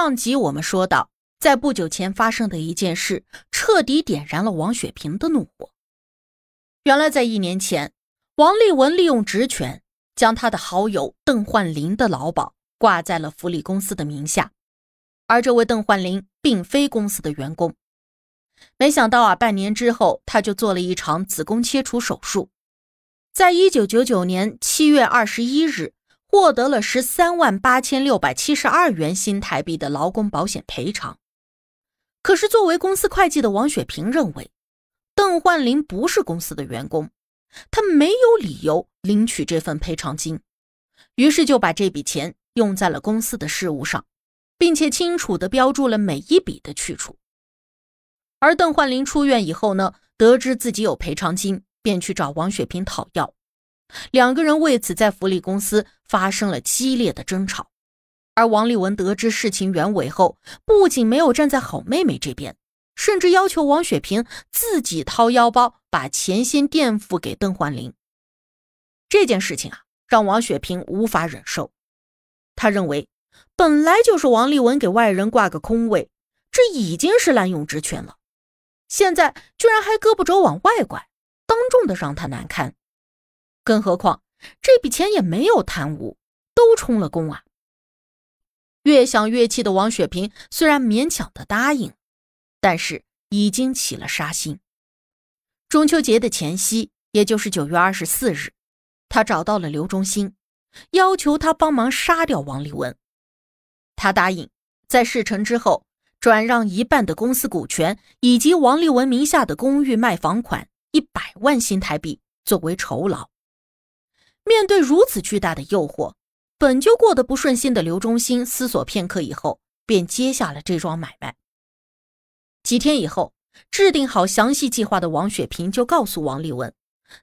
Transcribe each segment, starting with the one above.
上集我们说到，在不久前发生的一件事，彻底点燃了王雪萍的怒火。原来，在一年前，王立文利用职权，将他的好友邓焕林的劳保挂在了福利公司的名下，而这位邓焕林并非公司的员工。没想到啊，半年之后，他就做了一场子宫切除手术，在一九九九年七月二十一日。获得了十三万八千六百七十二元新台币的劳工保险赔偿。可是，作为公司会计的王雪萍认为，邓焕林不是公司的员工，他没有理由领取这份赔偿金，于是就把这笔钱用在了公司的事务上，并且清楚地标注了每一笔的去处。而邓焕林出院以后呢，得知自己有赔偿金，便去找王雪萍讨要。两个人为此在福利公司发生了激烈的争吵，而王立文得知事情原委后，不仅没有站在好妹妹这边，甚至要求王雪萍自己掏腰包把钱先垫付给邓焕林。这件事情啊，让王雪萍无法忍受。他认为，本来就是王立文给外人挂个空位，这已经是滥用职权了，现在居然还胳膊肘往外拐，当众的让他难堪。更何况这笔钱也没有贪污，都充了公啊！越想越气的王雪萍虽然勉强的答应，但是已经起了杀心。中秋节的前夕，也就是九月二十四日，他找到了刘忠兴，要求他帮忙杀掉王立文。他答应在事成之后转让一半的公司股权以及王立文名下的公寓卖房款一百万新台币作为酬劳。面对如此巨大的诱惑，本就过得不顺心的刘忠兴思索片刻以后，便接下了这桩买卖。几天以后，制定好详细计划的王雪萍就告诉王立文，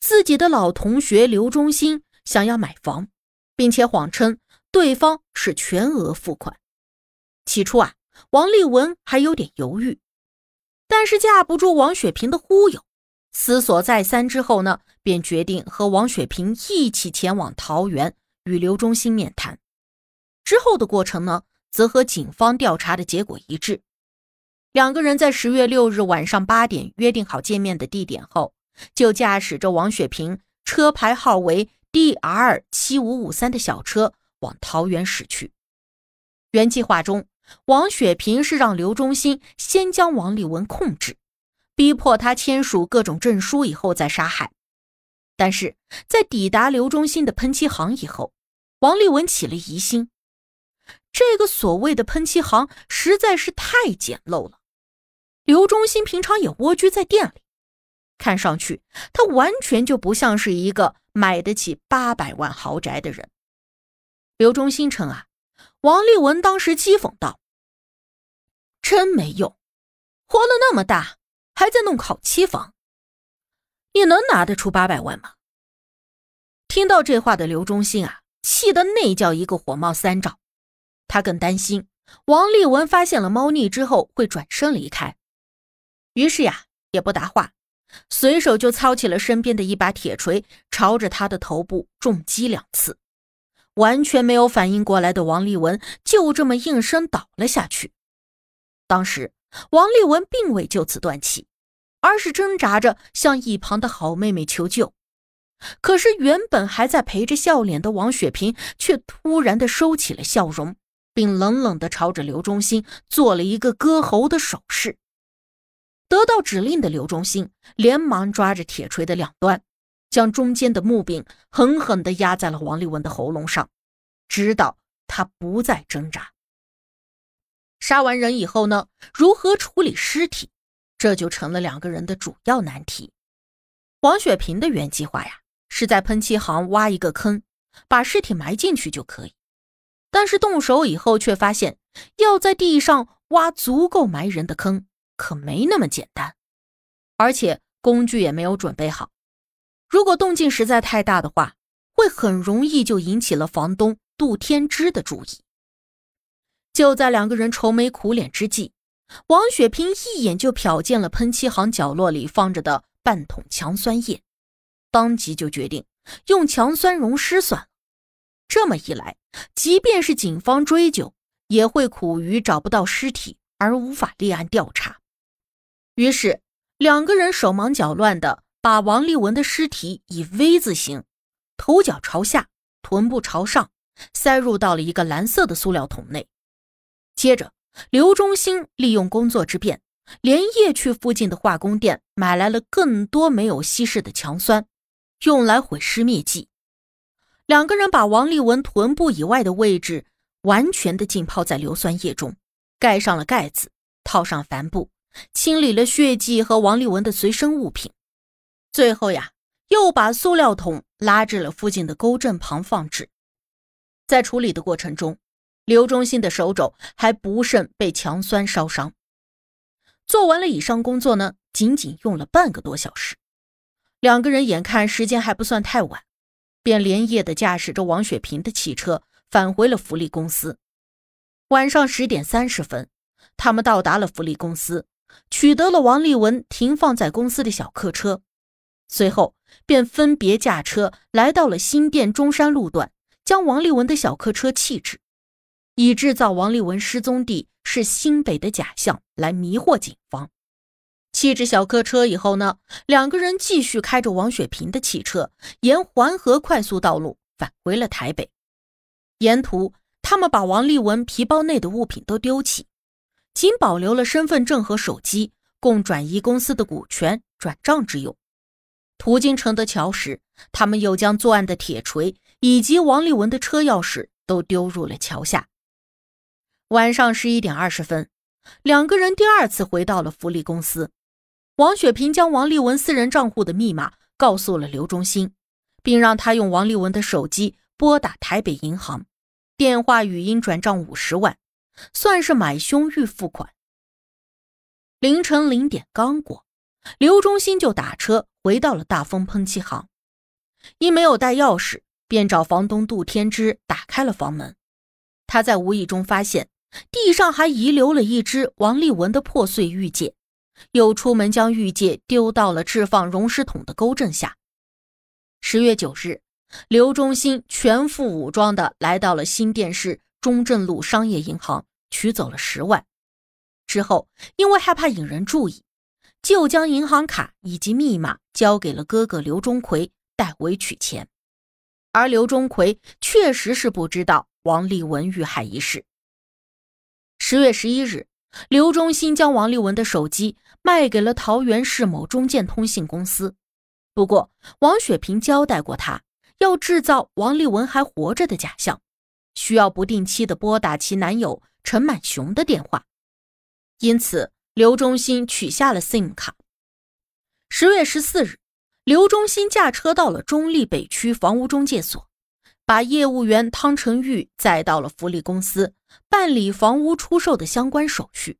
自己的老同学刘忠兴想要买房，并且谎称对方是全额付款。起初啊，王立文还有点犹豫，但是架不住王雪萍的忽悠。思索再三之后呢，便决定和王雪萍一起前往桃园与刘忠新面谈。之后的过程呢，则和警方调查的结果一致。两个人在十月六日晚上八点约定好见面的地点后，就驾驶着王雪萍车牌号为 D R 七五五三的小车往桃园驶去。原计划中，王雪萍是让刘忠新先将王立文控制。逼迫他签署各种证书以后再杀害，但是在抵达刘忠兴的喷漆行以后，王立文起了疑心。这个所谓的喷漆行实在是太简陋了。刘忠兴平常也蜗居在店里，看上去他完全就不像是一个买得起八百万豪宅的人。刘忠兴称啊，王立文当时讥讽道：“真没用，活了那么大。”还在弄烤漆房，你能拿得出八百万吗？听到这话的刘忠信啊，气得那叫一个火冒三丈。他更担心王立文发现了猫腻之后会转身离开，于是呀，也不答话，随手就操起了身边的一把铁锤，朝着他的头部重击两次。完全没有反应过来的王立文就这么应声倒了下去。当时王立文并未就此断气。而是挣扎着向一旁的好妹妹求救，可是原本还在陪着笑脸的王雪萍却突然的收起了笑容，并冷冷的朝着刘忠兴做了一个割喉的手势。得到指令的刘忠兴连忙抓着铁锤的两端，将中间的木柄狠狠的压在了王立文的喉咙上，直到他不再挣扎。杀完人以后呢？如何处理尸体？这就成了两个人的主要难题。王雪萍的原计划呀，是在喷漆行挖一个坑，把尸体埋进去就可以。但是动手以后却发现，要在地上挖足够埋人的坑，可没那么简单，而且工具也没有准备好。如果动静实在太大的话，会很容易就引起了房东杜天之的注意。就在两个人愁眉苦脸之际，王雪萍一眼就瞟见了喷漆行角落里放着的半桶强酸液，当即就决定用强酸溶尸算了。这么一来，即便是警方追究，也会苦于找不到尸体而无法立案调查。于是，两个人手忙脚乱的把王立文的尸体以 V 字形，头脚朝下，臀部朝上，塞入到了一个蓝色的塑料桶内。接着，刘忠兴利用工作之便，连夜去附近的化工店买来了更多没有稀释的强酸，用来毁尸灭迹。两个人把王立文臀部以外的位置完全的浸泡在硫酸液中，盖上了盖子，套上帆布，清理了血迹和王立文的随身物品。最后呀，又把塑料桶拉至了附近的沟镇旁放置。在处理的过程中，刘忠信的手肘还不慎被强酸烧伤。做完了以上工作呢，仅仅用了半个多小时。两个人眼看时间还不算太晚，便连夜的驾驶着王雪萍的汽车返回了福利公司。晚上十点三十分，他们到达了福利公司，取得了王立文停放在公司的小客车，随后便分别驾车来到了新店中山路段，将王立文的小客车弃置。以制造王立文失踪地是新北的假象来迷惑警方。弃置小客车以后呢，两个人继续开着王雪萍的汽车，沿环河快速道路返回了台北。沿途，他们把王立文皮包内的物品都丢弃，仅保留了身份证和手机，供转移公司的股权转账之用。途经承德桥时，他们又将作案的铁锤以及王立文的车钥匙都丢入了桥下。晚上十一点二十分，两个人第二次回到了福利公司。王雪萍将王立文私人账户的密码告诉了刘忠兴，并让他用王立文的手机拨打台北银行，电话语音转账五十万，算是买凶预付款。凌晨零点刚过，刘忠兴就打车回到了大丰喷漆行，因没有带钥匙，便找房东杜天之打开了房门。他在无意中发现。地上还遗留了一只王立文的破碎玉戒，又出门将玉戒丢到了置放溶尸桶的沟镇下。十月九日，刘忠新全副武装的来到了新店市中正路商业银行，取走了十万。之后，因为害怕引人注意，就将银行卡以及密码交给了哥哥刘忠奎代为取钱。而刘忠奎确实是不知道王立文遇害一事。十月十一日，刘忠新将王立文的手机卖给了桃园市某中建通信公司。不过，王雪萍交代过他，要制造王立文还活着的假象，需要不定期的拨打其男友陈满雄的电话。因此，刘忠新取下了 SIM 卡。十月十四日，刘忠新驾车到了中立北区房屋中介所。把业务员汤成玉载到了福利公司办理房屋出售的相关手续。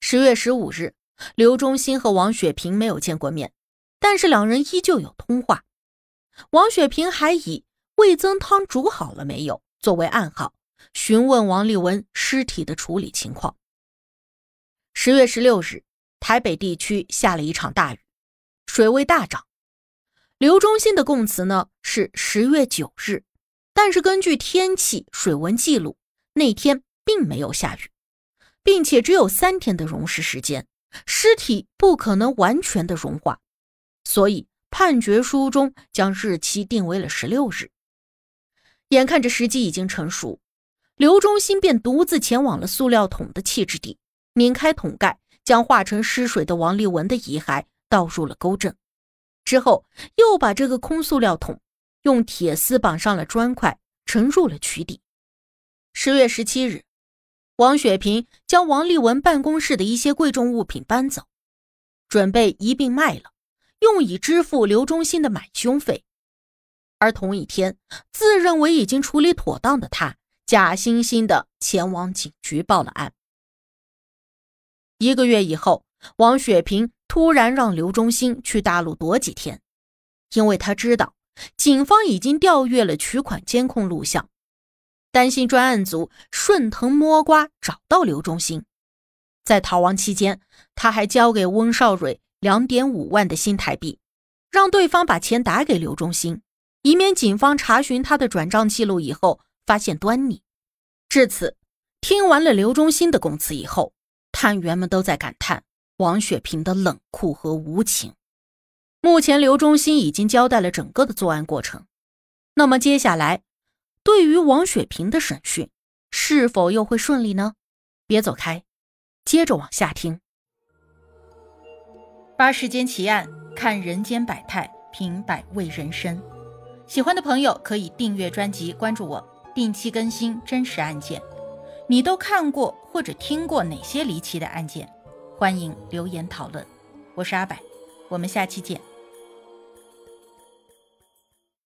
十月十五日，刘忠新和王雪萍没有见过面，但是两人依旧有通话。王雪萍还以味增汤煮好了没有作为暗号，询问王立文尸体的处理情况。十月十六日，台北地区下了一场大雨，水位大涨。刘忠新的供词呢是十月九日，但是根据天气水文记录，那天并没有下雨，并且只有三天的溶尸时间，尸体不可能完全的融化，所以判决书中将日期定为了十六日。眼看着时机已经成熟，刘忠新便独自前往了塑料桶的弃置地，拧开桶盖，将化成尸水的王丽文的遗骸倒入了沟镇。之后，又把这个空塑料桶用铁丝绑上了砖块，沉入了渠底。十月十七日，王雪萍将王立文办公室的一些贵重物品搬走，准备一并卖了，用以支付刘忠新的买凶费。而同一天，自认为已经处理妥当的他，假惺惺的前往警局报了案。一个月以后，王雪萍突然让刘忠兴去大陆躲几天，因为他知道警方已经调阅了取款监控录像，担心专案组顺藤摸瓜找到刘忠兴。在逃亡期间，他还交给翁少蕊两点五万的新台币，让对方把钱打给刘忠兴，以免警方查询他的转账记录以后发现端倪。至此，听完了刘忠兴的供词以后，探员们都在感叹王雪萍的冷酷和无情。目前，刘忠新已经交代了整个的作案过程，那么接下来，对于王雪萍的审讯是否又会顺利呢？别走开。接着往下听，八世间奇案，看人间百态，品百味人生。喜欢的朋友可以订阅专辑，关注我，定期更新真实案件。你都看过或者听过哪些离奇的案件？欢迎留言讨论。我是阿柏，我们下期见。